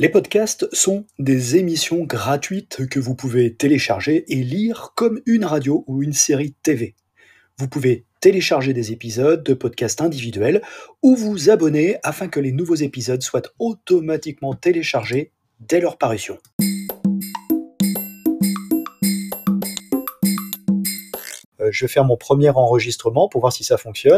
Les podcasts sont des émissions gratuites que vous pouvez télécharger et lire comme une radio ou une série TV. Vous pouvez télécharger des épisodes de podcasts individuels ou vous abonner afin que les nouveaux épisodes soient automatiquement téléchargés dès leur parution. Euh, je vais faire mon premier enregistrement pour voir si ça fonctionne.